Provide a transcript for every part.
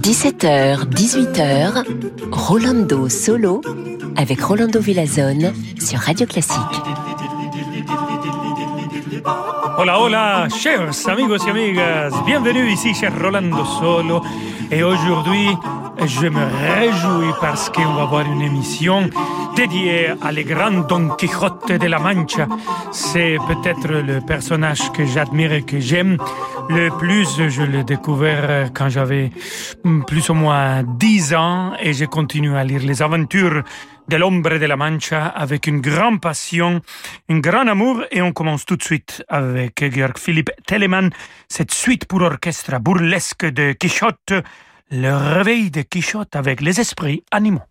17h, 18h, Rolando Solo avec Rolando Villazone sur Radio Classique. Hola, hola, chers amigos y amigas, bienvenue ici chez Rolando Solo. Et aujourd'hui, je me réjouis parce qu'on va voir une émission dédiée à les grands Don Quixote de la Mancha. C'est peut-être le personnage que j'admire et que j'aime le plus. Je l'ai découvert quand j'avais plus ou moins 10 ans et j'ai continué à lire les aventures de l'ombre de la Mancha avec une grande passion, un grand amour et on commence tout de suite avec Georg Philipp Telemann, cette suite pour orchestre burlesque de Quichotte le réveil de Quichotte avec les esprits animaux.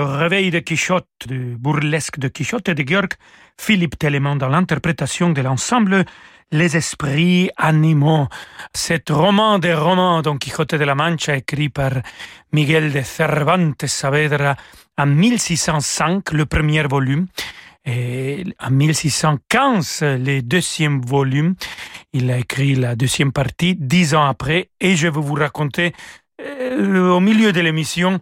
De Quichotte, de burlesque de Quichotte et de Georg Philippe Telemann dans l'interprétation de l'ensemble Les Esprits Animaux. Cet roman des romans Don Quixote de la Mancha écrit par Miguel de Cervantes Saavedra en 1605, le premier volume, et en 1615, le deuxième volume. Il a écrit la deuxième partie dix ans après et je vais vous raconter au milieu de l'émission,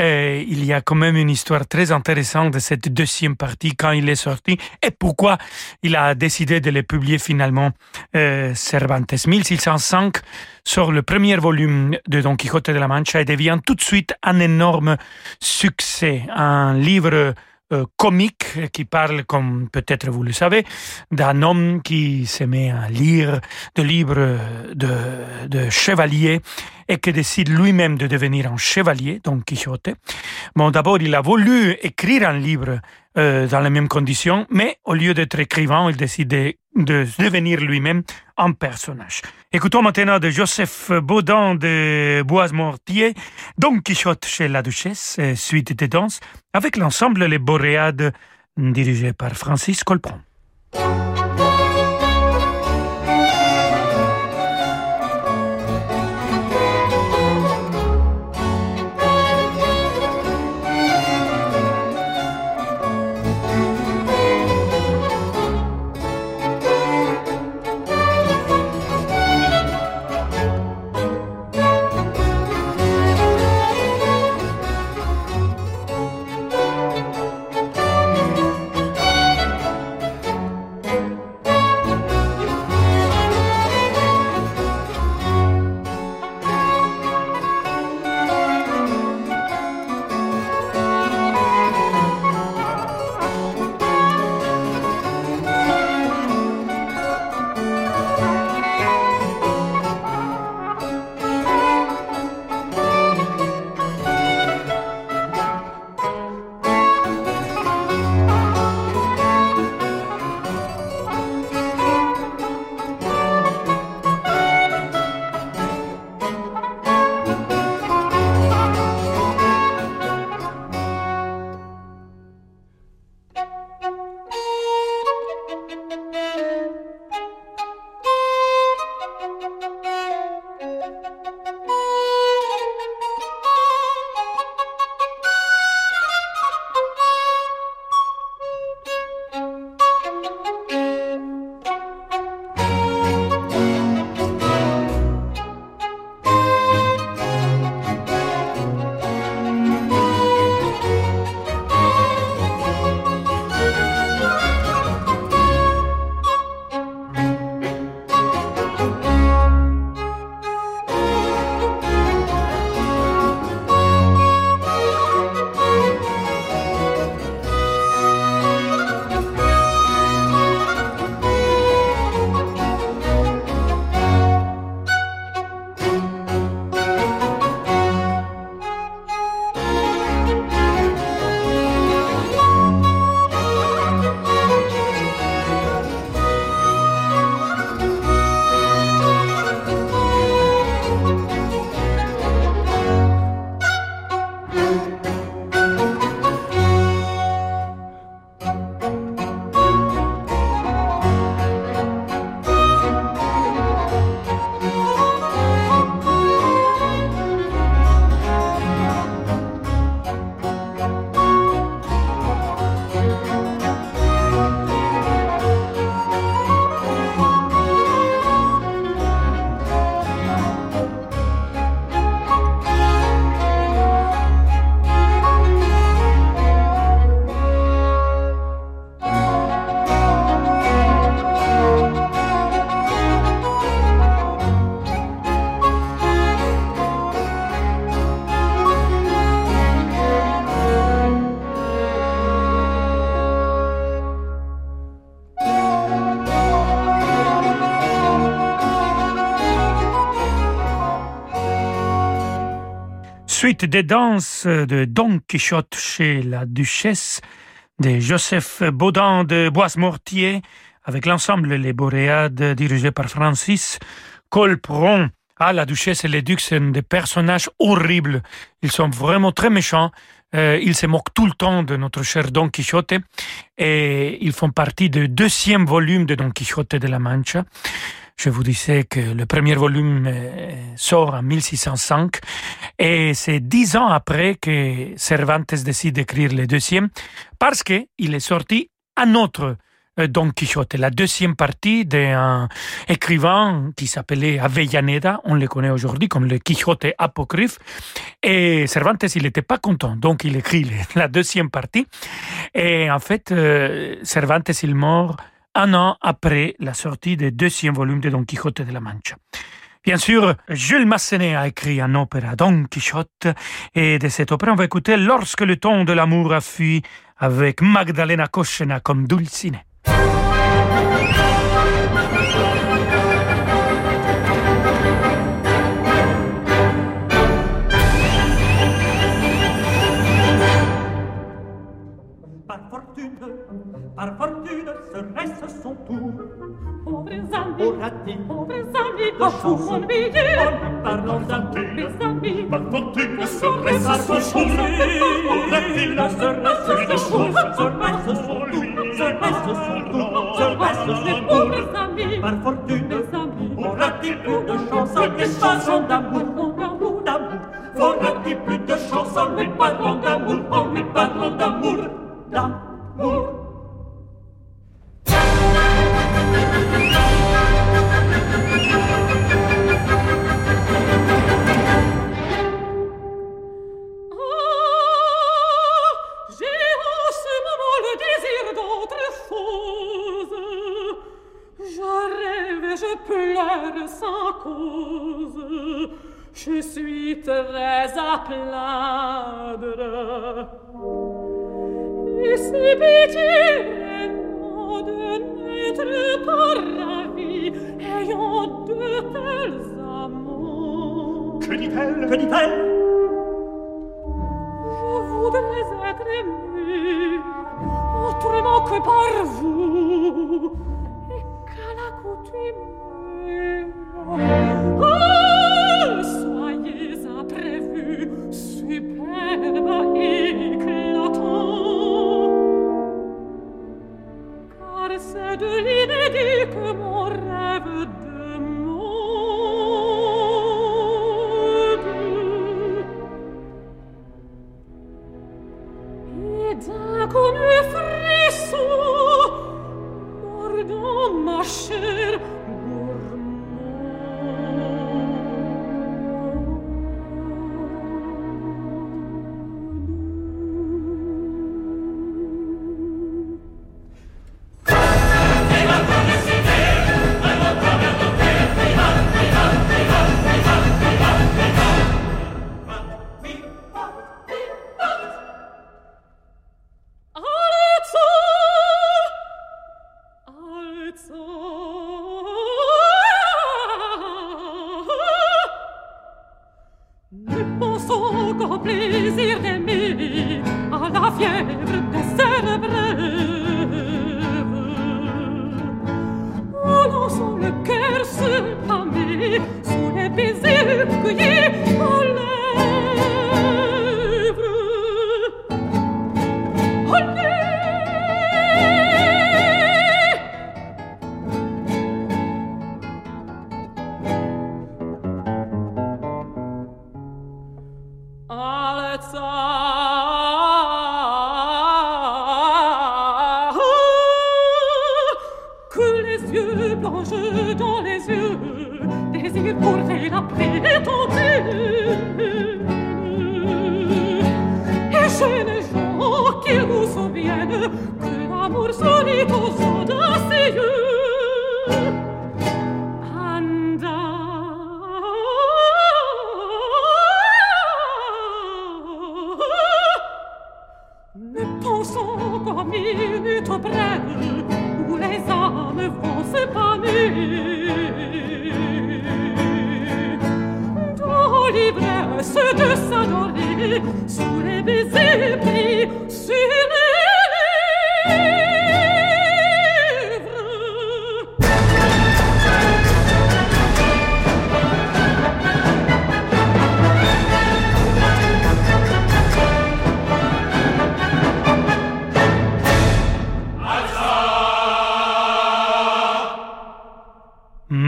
euh, il y a quand même une histoire très intéressante de cette deuxième partie quand il est sorti et pourquoi il a décidé de le publier finalement euh, Cervantes. 1605 sort le premier volume de Don Quixote de la Mancha et devient tout de suite un énorme succès, un livre euh, comique qui parle, comme peut-être vous le savez, d'un homme qui se met à lire des livres de, de chevalier et qui décide lui-même de devenir un chevalier, Don Quixote. Bon, d'abord, il a voulu écrire un livre euh, dans les mêmes conditions, mais au lieu d'être écrivain, il décide de, devenir lui-même un personnage. Écoutons maintenant de Joseph Baudin de Bois-Mortier, Don Quichotte chez la Duchesse, suite de danse, avec l'ensemble Les Boréades, dirigé par Francis Colpron. Des danses de Don Quichotte chez la Duchesse de Joseph Baudin de Bois-Mortier avec l'ensemble Les Boréades dirigé par Francis Colperon. Ah, la Duchesse et les Ducs sont des personnages horribles. Ils sont vraiment très méchants. Euh, ils se moquent tout le temps de notre cher Don Quichotte et ils font partie du deuxième volume de Don Quichotte de la Mancha. Je vous disais que le premier volume euh, sort en 1605 et c'est dix ans après que Cervantes décide d'écrire le deuxième parce qu'il est sorti un autre euh, Don Quichotte, la deuxième partie d'un écrivain qui s'appelait Avellaneda, on le connaît aujourd'hui comme le Quichotte apocryphe, et Cervantes, il n'était pas content, donc il écrit la deuxième partie, et en fait, euh, Cervantes, il mort un an après la sortie du deuxième volume de Don Quixote de la Mancha. Bien sûr, Jules Massenet a écrit un opéra Don Quichotte et de cette opéra on va écouter Lorsque le temps de l'amour a fui avec Magdalena Koschena comme Dulcinea. Par fortune serait-ce son tour. Pauvres amis, Aura-t-il pauvres amis, de en m'ennuyez, lui parlant d'amour mes amis, Par fortune serait-ce son tour. Aura-t-il serait-ce son tour Serait-ce son tour Serait-ce son tour Serait-ce son tour pauvres amis, Par fortune Aura-t-il plus de chance en lui parlant d'amour d'amour, D'amour Aura-t-il plus de d'amour En lui parlant d'amour D'amour pleure sans cause. Je suis très à plaindre.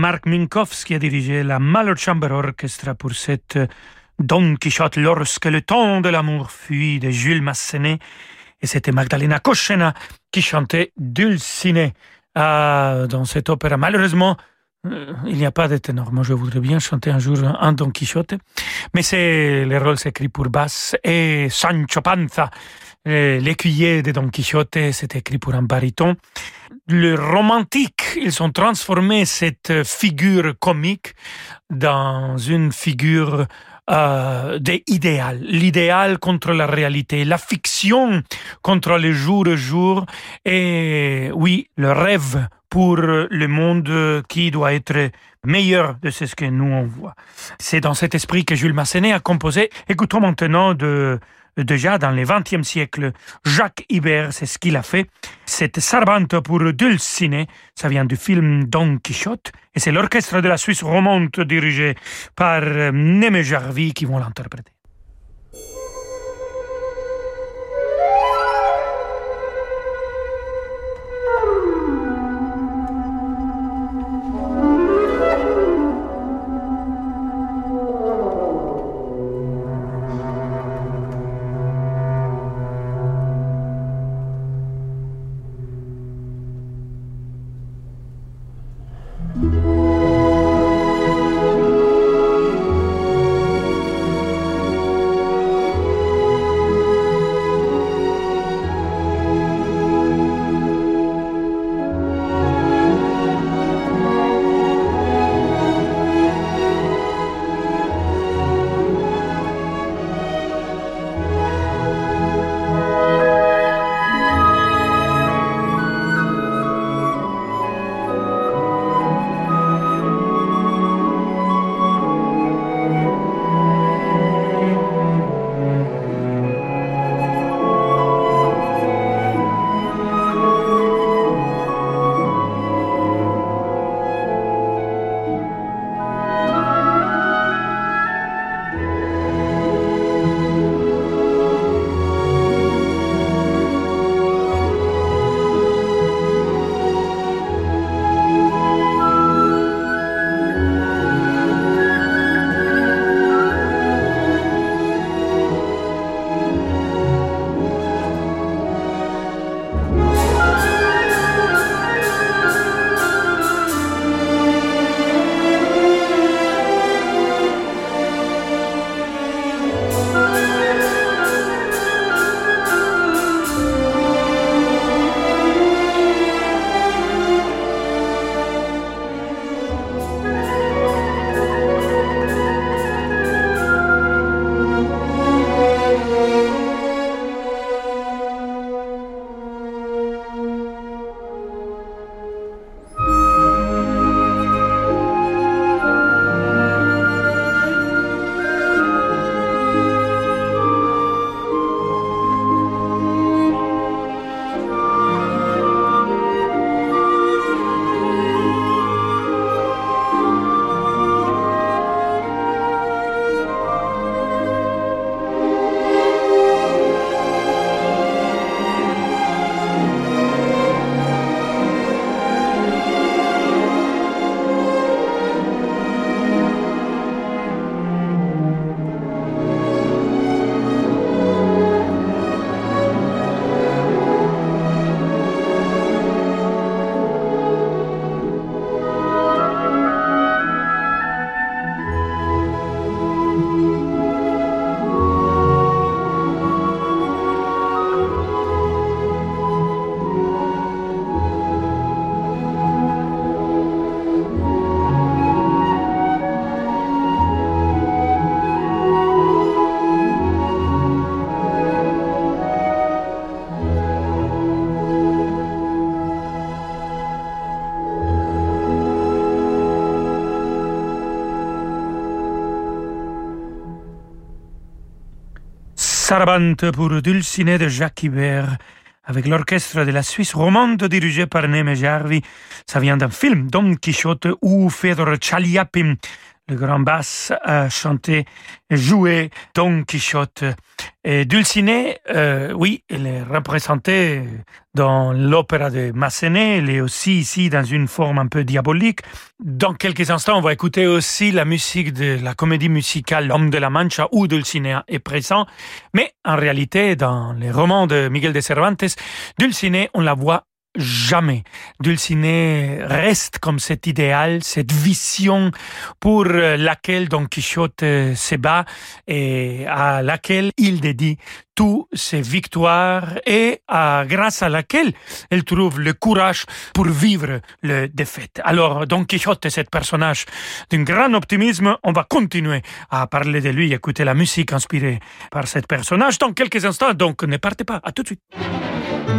Mark Minkowski a dirigé la Mahler Chamber Orchestra pour cette Don Quichotte lorsque le temps de l'amour fuit de Jules Massenet. Et c'était Magdalena Koschena qui chantait Dulcinée ah, dans cette opéra. Malheureusement, euh, il n'y a pas de ténor. Moi, je voudrais bien chanter un jour un Don Quichotte. Mais c'est les rôles écrits pour basse. Et Sancho Panza, euh, l'écuyer de Don Quichotte, c'est écrit pour un baryton le romantique, ils ont transformé cette figure comique dans une figure euh, d'idéal, l'idéal contre la réalité, la fiction contre le jour le jour, et oui, le rêve pour le monde qui doit être meilleur de ce que nous on voit. C'est dans cet esprit que Jules Massenet a composé. Écoutons maintenant de déjà dans le XXe siècle. Jacques Ibert, c'est ce qu'il a fait. Cette Sarbanto pour Dulcinée, ça vient du film Don Quichotte, et c'est l'orchestre de la Suisse romande dirigé par euh, Neme Jarvi qui vont l'interpréter. Pour Dulciné de Jacques Ibert avec l'orchestre de la Suisse romande dirigé par Neme Jarvi. Ça vient d'un film, Don Quichotte, où Fedor Chaliapin grand basse a chanté, joué Don Quichotte. Et Dulcinée, euh, oui, elle est représentée dans l'opéra de Massenet, elle est aussi ici dans une forme un peu diabolique. Dans quelques instants, on va écouter aussi la musique de la comédie musicale L'homme de la Mancha où Dulcinée est présent. Mais en réalité, dans les romans de Miguel de Cervantes, Dulcinée, on la voit jamais. Dulcinée reste comme cet idéal, cette vision pour laquelle Don Quichotte se bat et à laquelle il dédie toutes ses victoires et à, grâce à laquelle elle trouve le courage pour vivre le défaite. Alors, Don Quichotte est ce personnage d'un grand optimisme. On va continuer à parler de lui, écouter la musique inspirée par ce personnage dans quelques instants. Donc, ne partez pas. À tout de suite.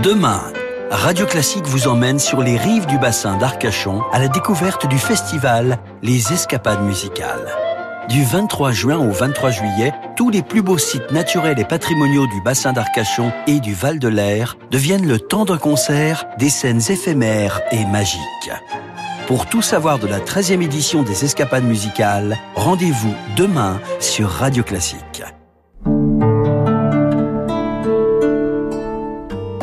Demain, Radio Classique vous emmène sur les rives du bassin d'Arcachon à la découverte du festival Les Escapades musicales. Du 23 juin au 23 juillet, tous les plus beaux sites naturels et patrimoniaux du bassin d'Arcachon et du Val de l'Air deviennent le temps d'un concert, des scènes éphémères et magiques. Pour tout savoir de la 13e édition des Escapades musicales, rendez-vous demain sur Radio Classique.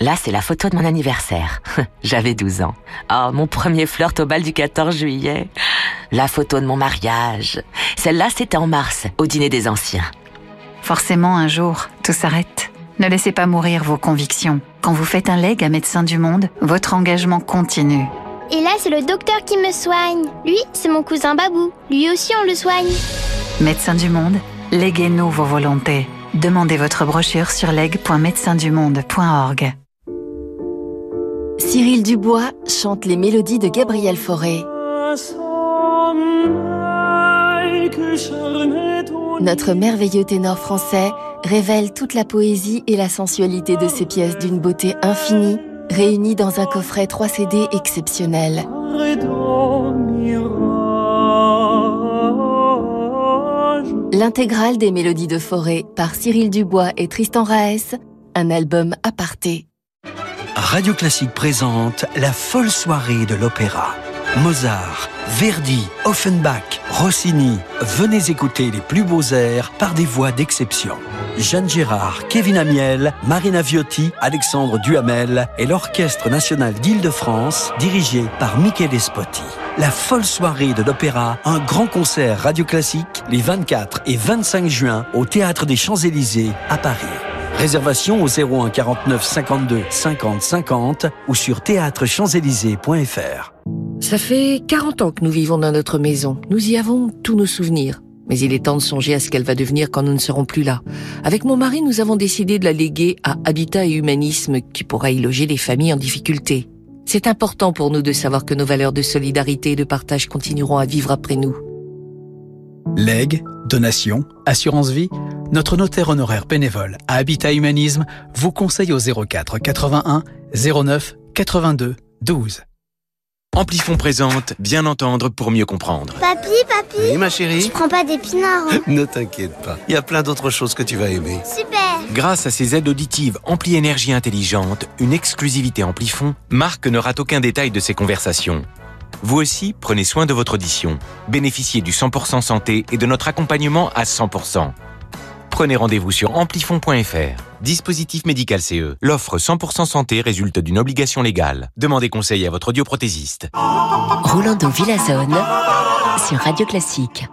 Là, c'est la photo de mon anniversaire. J'avais 12 ans. Oh, mon premier flirt au bal du 14 juillet. La photo de mon mariage. Celle-là, c'était en mars, au dîner des anciens. Forcément, un jour, tout s'arrête. Ne laissez pas mourir vos convictions. Quand vous faites un leg à Médecins du Monde, votre engagement continue. Et là, c'est le docteur qui me soigne. Lui, c'est mon cousin Babou. Lui aussi, on le soigne. Médecins du Monde, léguez-nous vos volontés. Demandez votre brochure sur leg.médecindumonde.org. Cyril Dubois chante les mélodies de Gabriel Fauré. Notre merveilleux ténor français révèle toute la poésie et la sensualité de ses pièces d'une beauté infinie, réunies dans un coffret 3 CD exceptionnel. L'intégrale des mélodies de Forêt par Cyril Dubois et Tristan Raes, un album aparté. Radio Classique présente la folle soirée de l'opéra. Mozart, Verdi, Offenbach, Rossini. Venez écouter les plus beaux airs par des voix d'exception. Jeanne Gérard, Kevin Amiel, Marina Viotti, Alexandre Duhamel et l'Orchestre national d'Île-de-France, dirigé par Michele Spotti. La folle soirée de l'opéra, un grand concert radio classique les 24 et 25 juin au Théâtre des Champs-Élysées à Paris. Réservation au 01 49 52 50 50 ou sur théâtrechamps-élysées.fr. Ça fait 40 ans que nous vivons dans notre maison. Nous y avons tous nos souvenirs. Mais il est temps de songer à ce qu'elle va devenir quand nous ne serons plus là. Avec mon mari, nous avons décidé de la léguer à Habitat et Humanisme qui pourra y loger les familles en difficulté. C'est important pour nous de savoir que nos valeurs de solidarité et de partage continueront à vivre après nous. Legs, donations, assurance vie, notre notaire honoraire bénévole à Habitat Humanisme vous conseille au 04 81 09 82 12. Amplifon présente Bien entendre pour mieux comprendre. Papy, papy Oui, ma chérie Tu prends pas d'épinards hein Ne t'inquiète pas, il y a plein d'autres choses que tu vas aimer. Super Grâce à ses aides auditives Ampli Énergie Intelligente, une exclusivité Amplifon, Marc ne rate aucun détail de ses conversations. Vous aussi, prenez soin de votre audition. Bénéficiez du 100% santé et de notre accompagnement à 100%. Prenez rendez-vous sur amplifon.fr. Dispositif médical CE. L'offre 100% santé résulte d'une obligation légale. Demandez conseil à votre audioprothésiste. Rolando Villazone sur Radio Classique.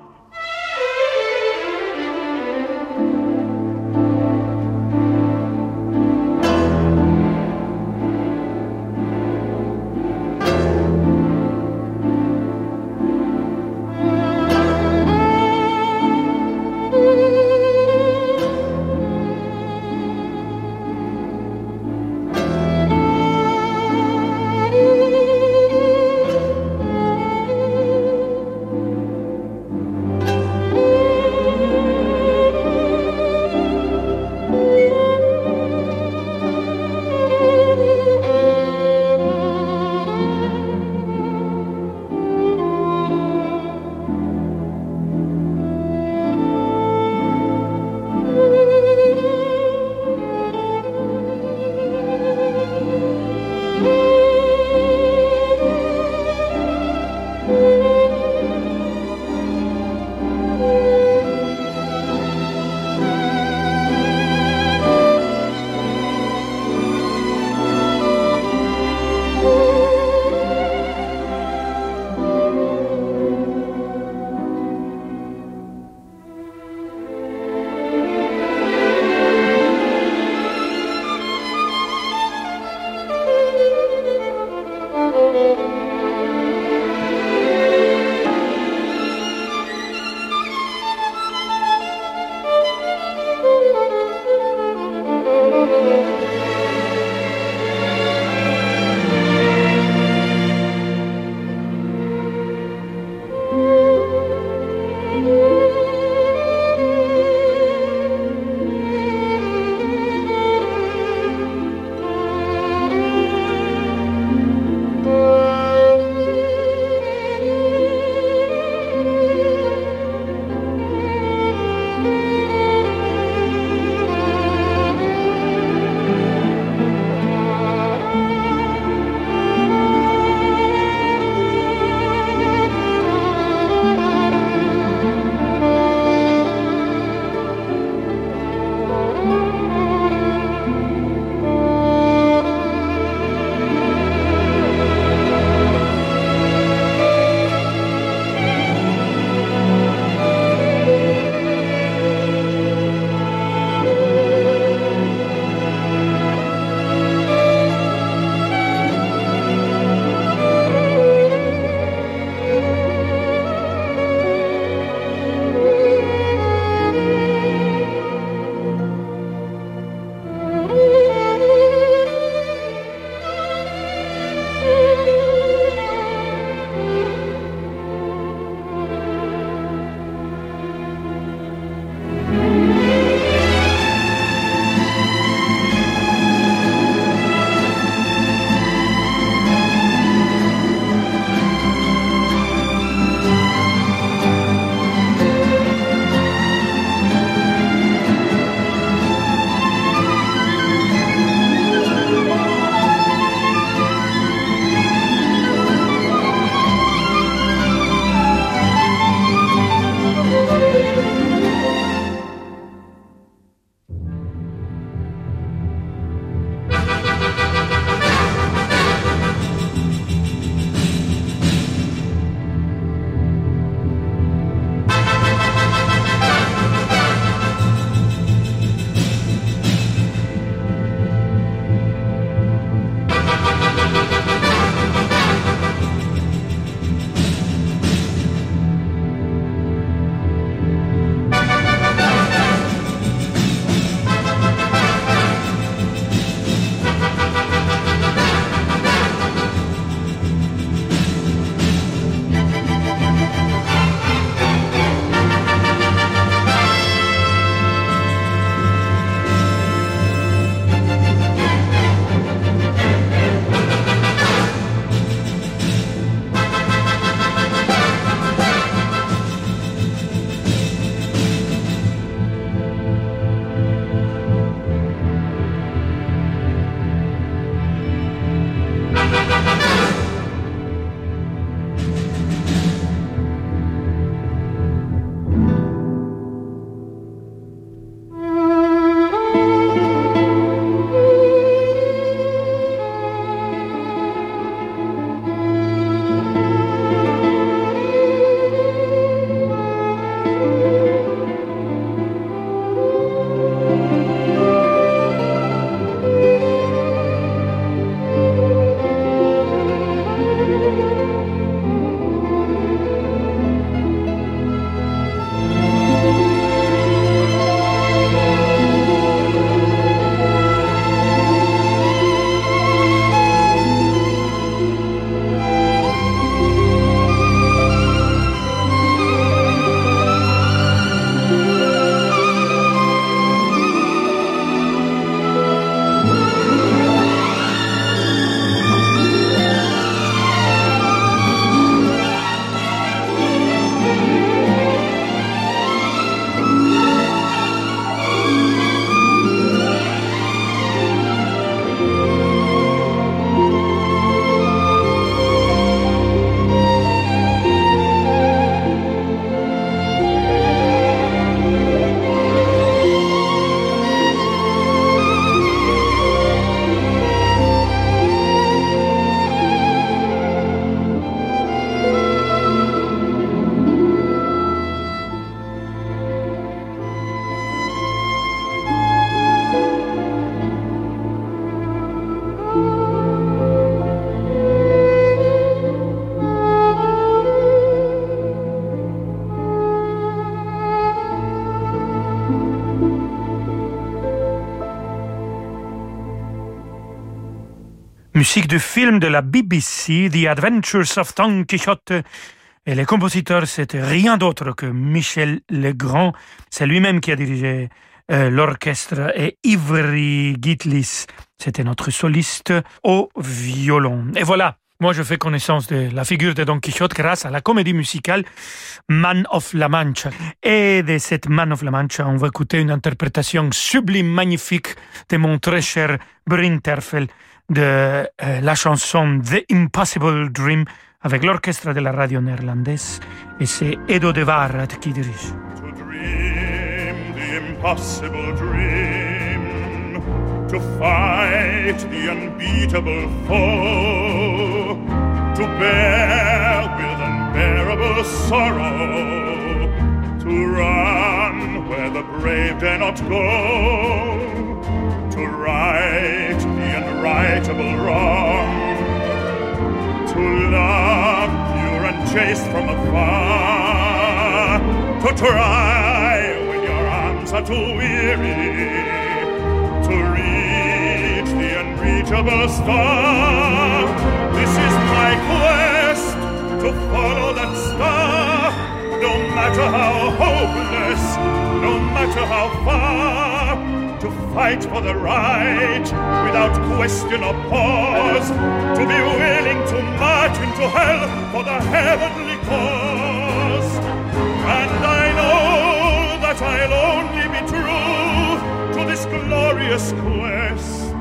Du film de la BBC, The Adventures of Don Quixote. Et le compositeur, c'était rien d'autre que Michel Legrand. C'est lui-même qui a dirigé euh, l'orchestre et Ivry Gitlis, c'était notre soliste au violon. Et voilà, moi, je fais connaissance de la figure de Don Quichotte grâce à la comédie musicale Man of la Mancha. Et de cette Man of la Mancha, on va écouter une interprétation sublime, magnifique de mon très cher Brinterfell de euh, la chanson The Impossible Dream avec l'orchestre de la radio néerlandaise. Et c'est Edo de Warat qui dirige. To dream the impossible dream, to fight the unbeatable foe, to bear with unbearable sorrow, to run where the brave dare not go, wrong, to love pure and chaste from afar, to try when your arms are too weary, to reach the unreachable star. This is my quest to follow that star, no matter how hopeless, no matter how far. To fight for the right without question or pause, to be willing to march into hell for the heavenly cause. And I know that I'll only be true to this glorious quest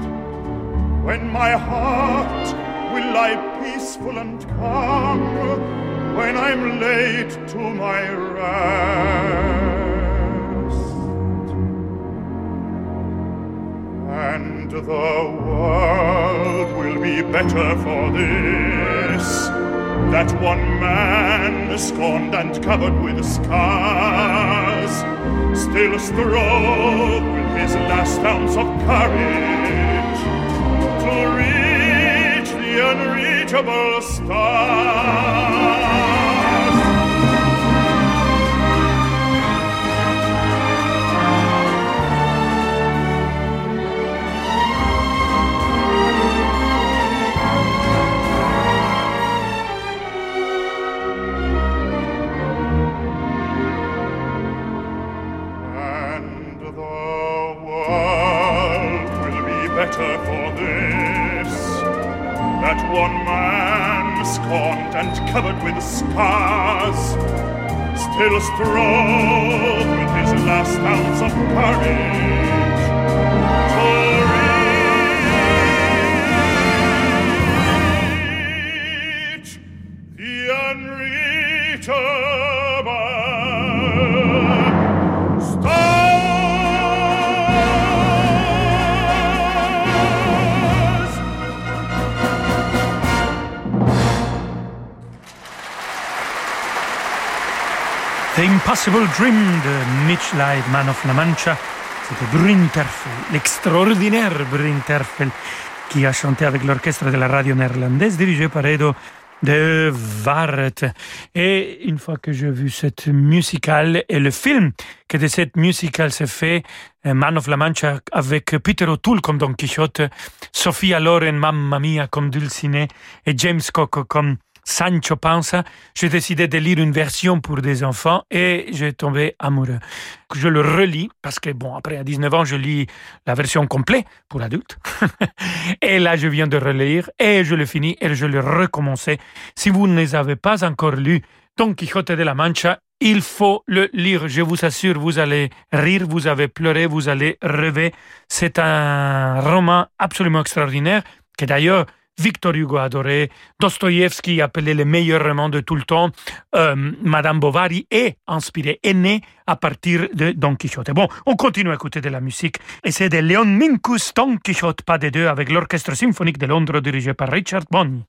when my heart will lie peaceful and calm when I'm laid to my rest. The world will be better for this. That one man, scorned and covered with scars, still strove with his last ounce of courage to reach the unreachable stars. And covered with scars, still strove with his last ounce of courage Impossible Dream de Mitch Light, Man of La Mancha. C'était Brinterfell, l'extraordinaire Brinterfell, qui a chanté avec l'orchestre de la radio néerlandaise dirigé par Edo de Waret. Et une fois que j'ai vu cette musicale et le film que de cette musicale s'est fait, euh, Man of La Mancha avec Peter O'Toole comme Don Quixote, Sophia Loren, Mamma Mia comme Dulcinea et James Coco comme Sancho Panza, j'ai décidé de lire une version pour des enfants et j'ai tombé amoureux. Je le relis parce que, bon, après à 19 ans, je lis la version complète pour adultes. et là, je viens de relire et je le finis et je le recommencer. Si vous ne les avez pas encore lus, Don Quixote de la Mancha, il faut le lire. Je vous assure, vous allez rire, vous allez pleurer, vous allez rêver. C'est un roman absolument extraordinaire que d'ailleurs, Victor Hugo adoré, Dostoïevski appelé le meilleur roman de tout le temps, euh, Madame Bovary est inspiré, est né à partir de Don Quixote. Bon, on continue à écouter de la musique et c'est de Leon Minkus Don Quixote, pas des deux, avec l'orchestre symphonique de Londres dirigé par Richard Bonney.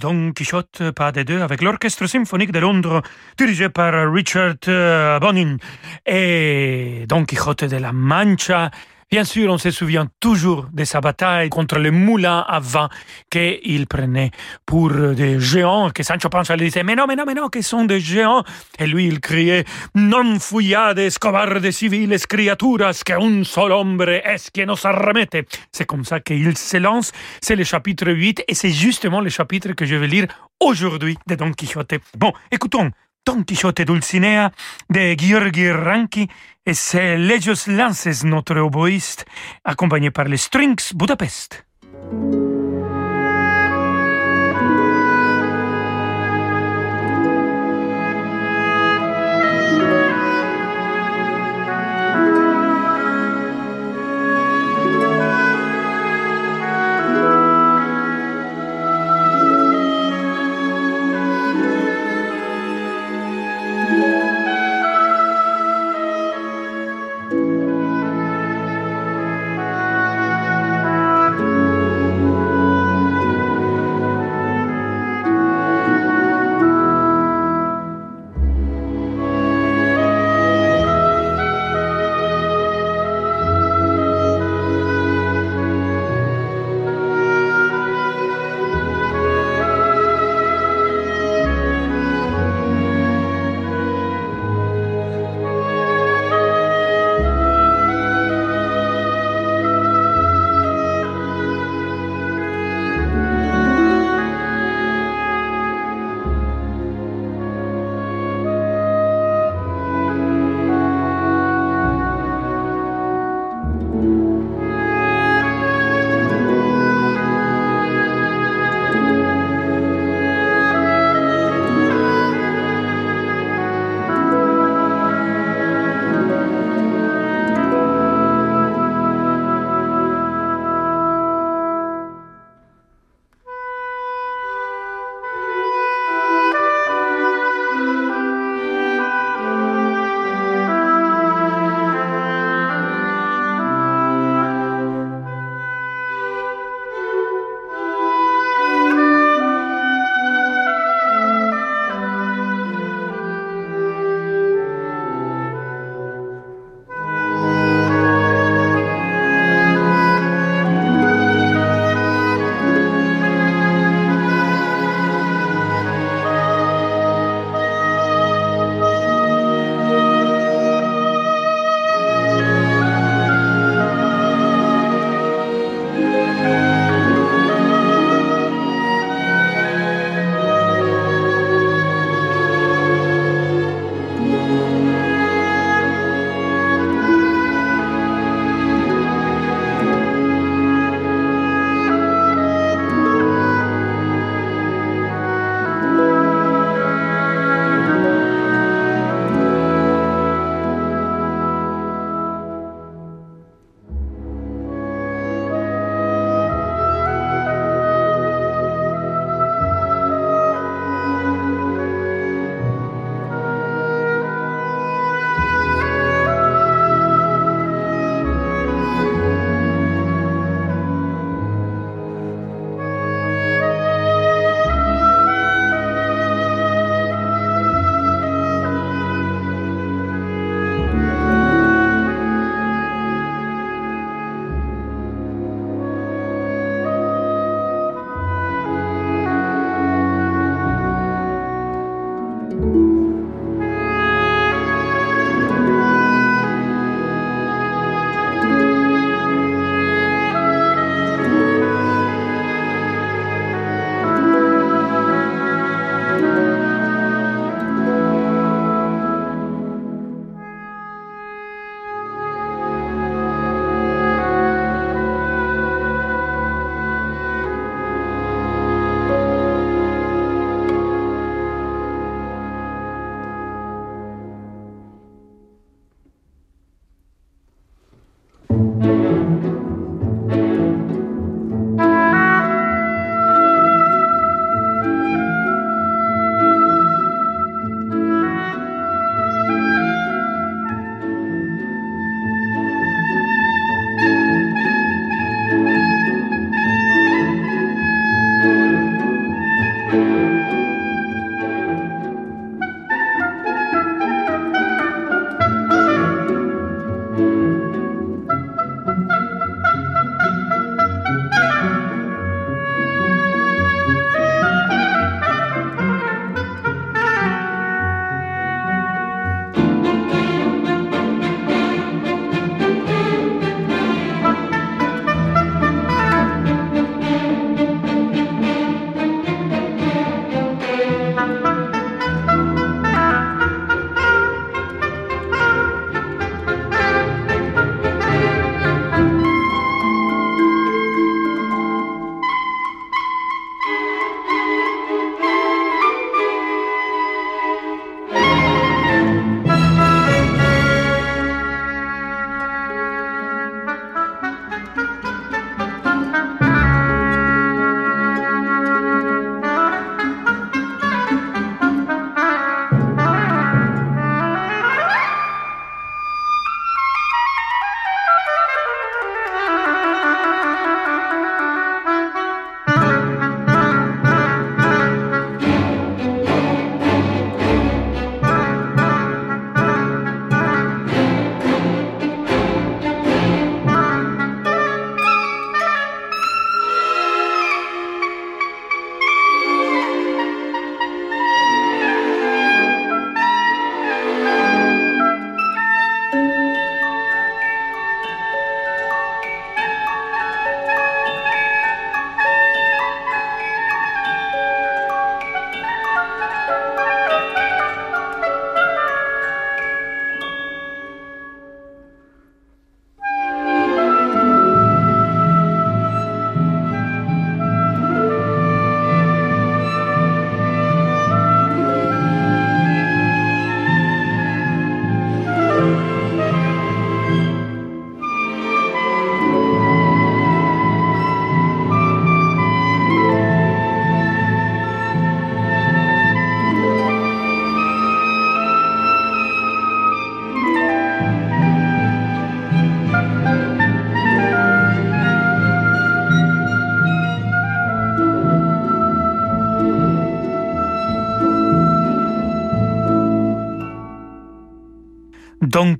Don Quichotte, pas des deux, avec l'Orchestre symphonique de Londres, dirigé par Richard euh, Bonin. Et Don Quichotte de la Mancha, Bien sûr, on se souvient toujours de sa bataille contre les moulins à vent qu'il prenait pour des géants, que Sancho Panza lui disait, mais non, mais non, mais non, que sont des géants. Et lui, il criait, non fuyades, cobardes civiles criaturas, que un seul hombre es que nos arremete. C'est comme ça qu'il se lance. C'est le chapitre 8 et c'est justement le chapitre que je vais lire aujourd'hui de Don Quixote. Bon, écoutons. Don Quixote Dulcinea de Giorgi Ranki et c'est Legios Lances, notre oboïste, accompagné par les Strings Budapest.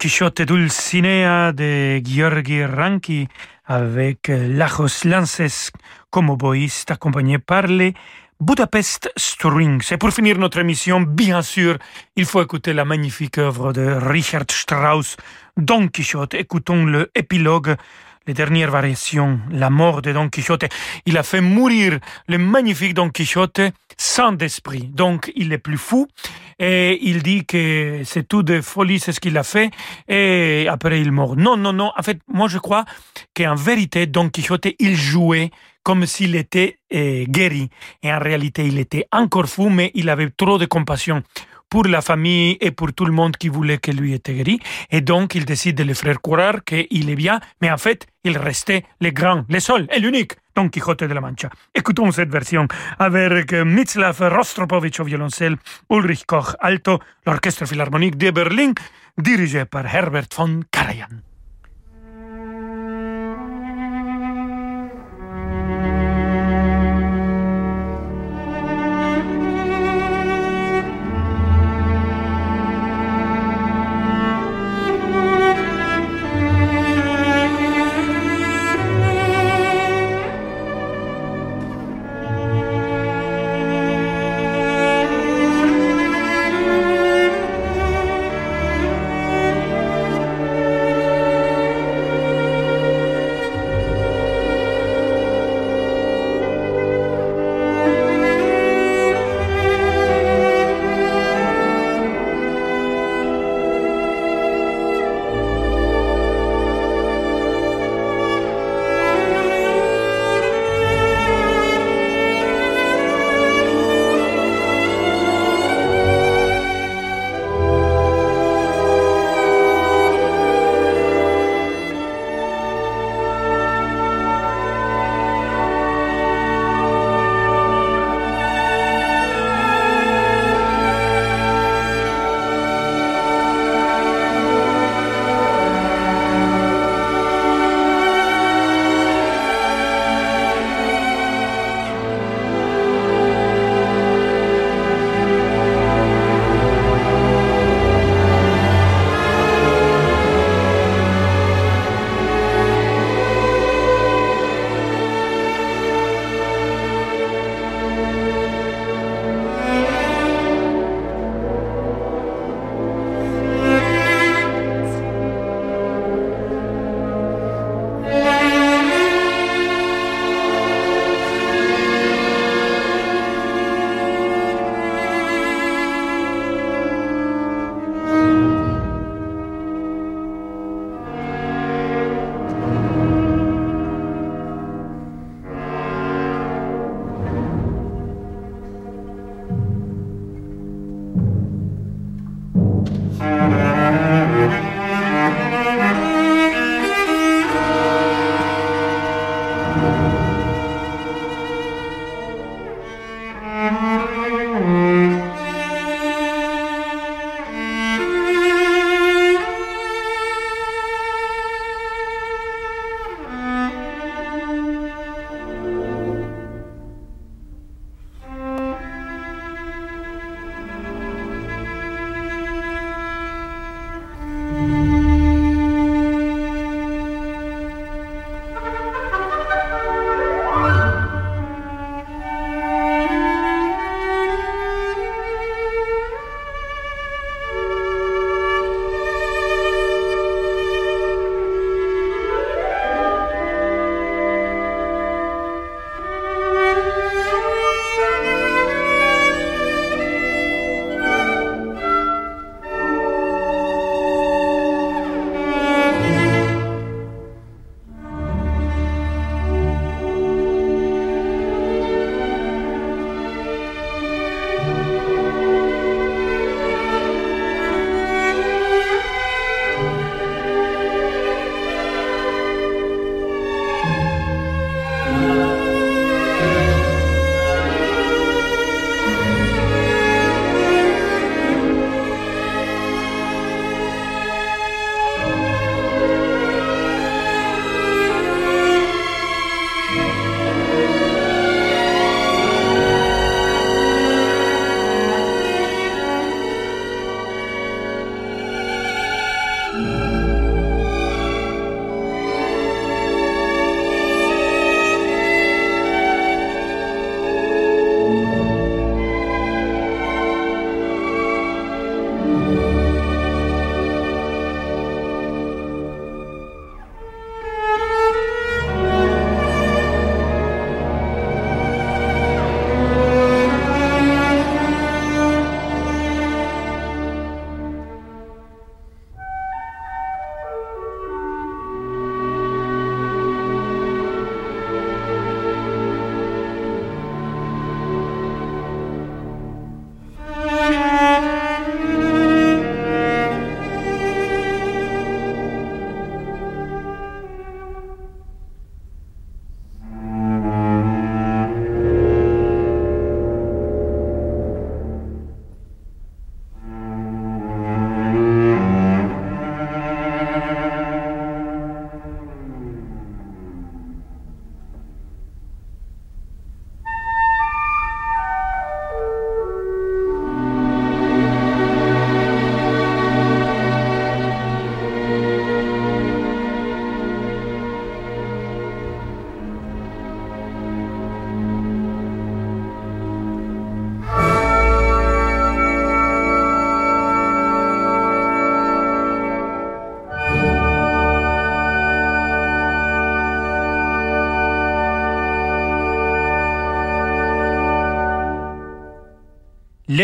Quixote Dulcinea de Gheorghi Ranki avec Lajos Lances comme oboïste accompagné par les Budapest Strings. Et pour finir notre émission, bien sûr, il faut écouter la magnifique œuvre de Richard Strauss, Don Quixote. Écoutons le épilogue les dernières variations, la mort de Don Quixote. Il a fait mourir le magnifique Don Quixote sans d'esprit. Donc, il est plus fou et il dit que c'est tout de folie, c'est ce qu'il a fait et après il mort. Non, non, non. En fait, moi, je crois qu'en vérité, Don Quixote, il jouait comme s'il était eh, guéri. Et en réalité, il était encore fou, mais il avait trop de compassion pour la famille et pour tout le monde qui voulait que lui était guéri. Et donc, il décide de le faire croire qu'il est bien, mais en fait, il restait le grand, le seul et l'unique Don Quixote de la Mancha. Écoutons cette version avec Mitzlav Rostropovich au violoncelle, Ulrich Koch alto, l'orchestre philharmonique de Berlin, dirigé par Herbert von Karajan.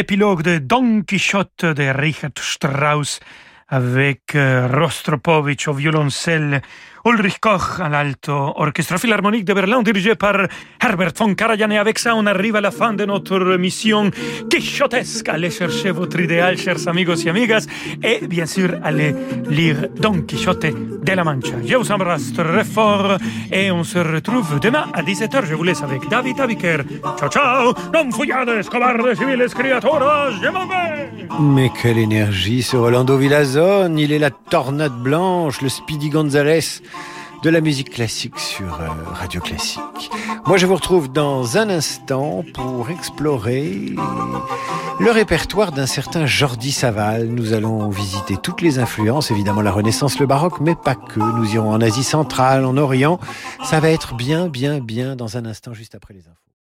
L'épilogue de Don Quichotte de Richard Strauss avec euh, Rostropovich au violoncelle, Ulrich Koch à l'alto, orchestre philharmonique de Berlin dirigé par Herbert von Karajan. Et avec ça, on arrive à la fin de notre mission quichotesque. Allez chercher votre idéal, chers amigos et amigas, et bien sûr, allez lire Don Quichotte de la Mancha. Je vous embrasse très fort et on se retrouve demain à 17h. Je vous laisse avec David Abiker. Ciao, ciao! Non fuyades, cobardes civiles criaturas, je m'en vais! Mais quelle énergie ce Rolando Villazone Il est la tornade blanche, le Speedy Gonzales de la musique classique sur euh, Radio Classique. Moi, je vous retrouve dans un instant pour explorer le répertoire d'un certain Jordi Saval. Nous allons visiter toutes les influences, évidemment la Renaissance, le baroque, mais pas que. Nous irons en Asie centrale, en Orient. Ça va être bien, bien, bien dans un instant, juste après les infos.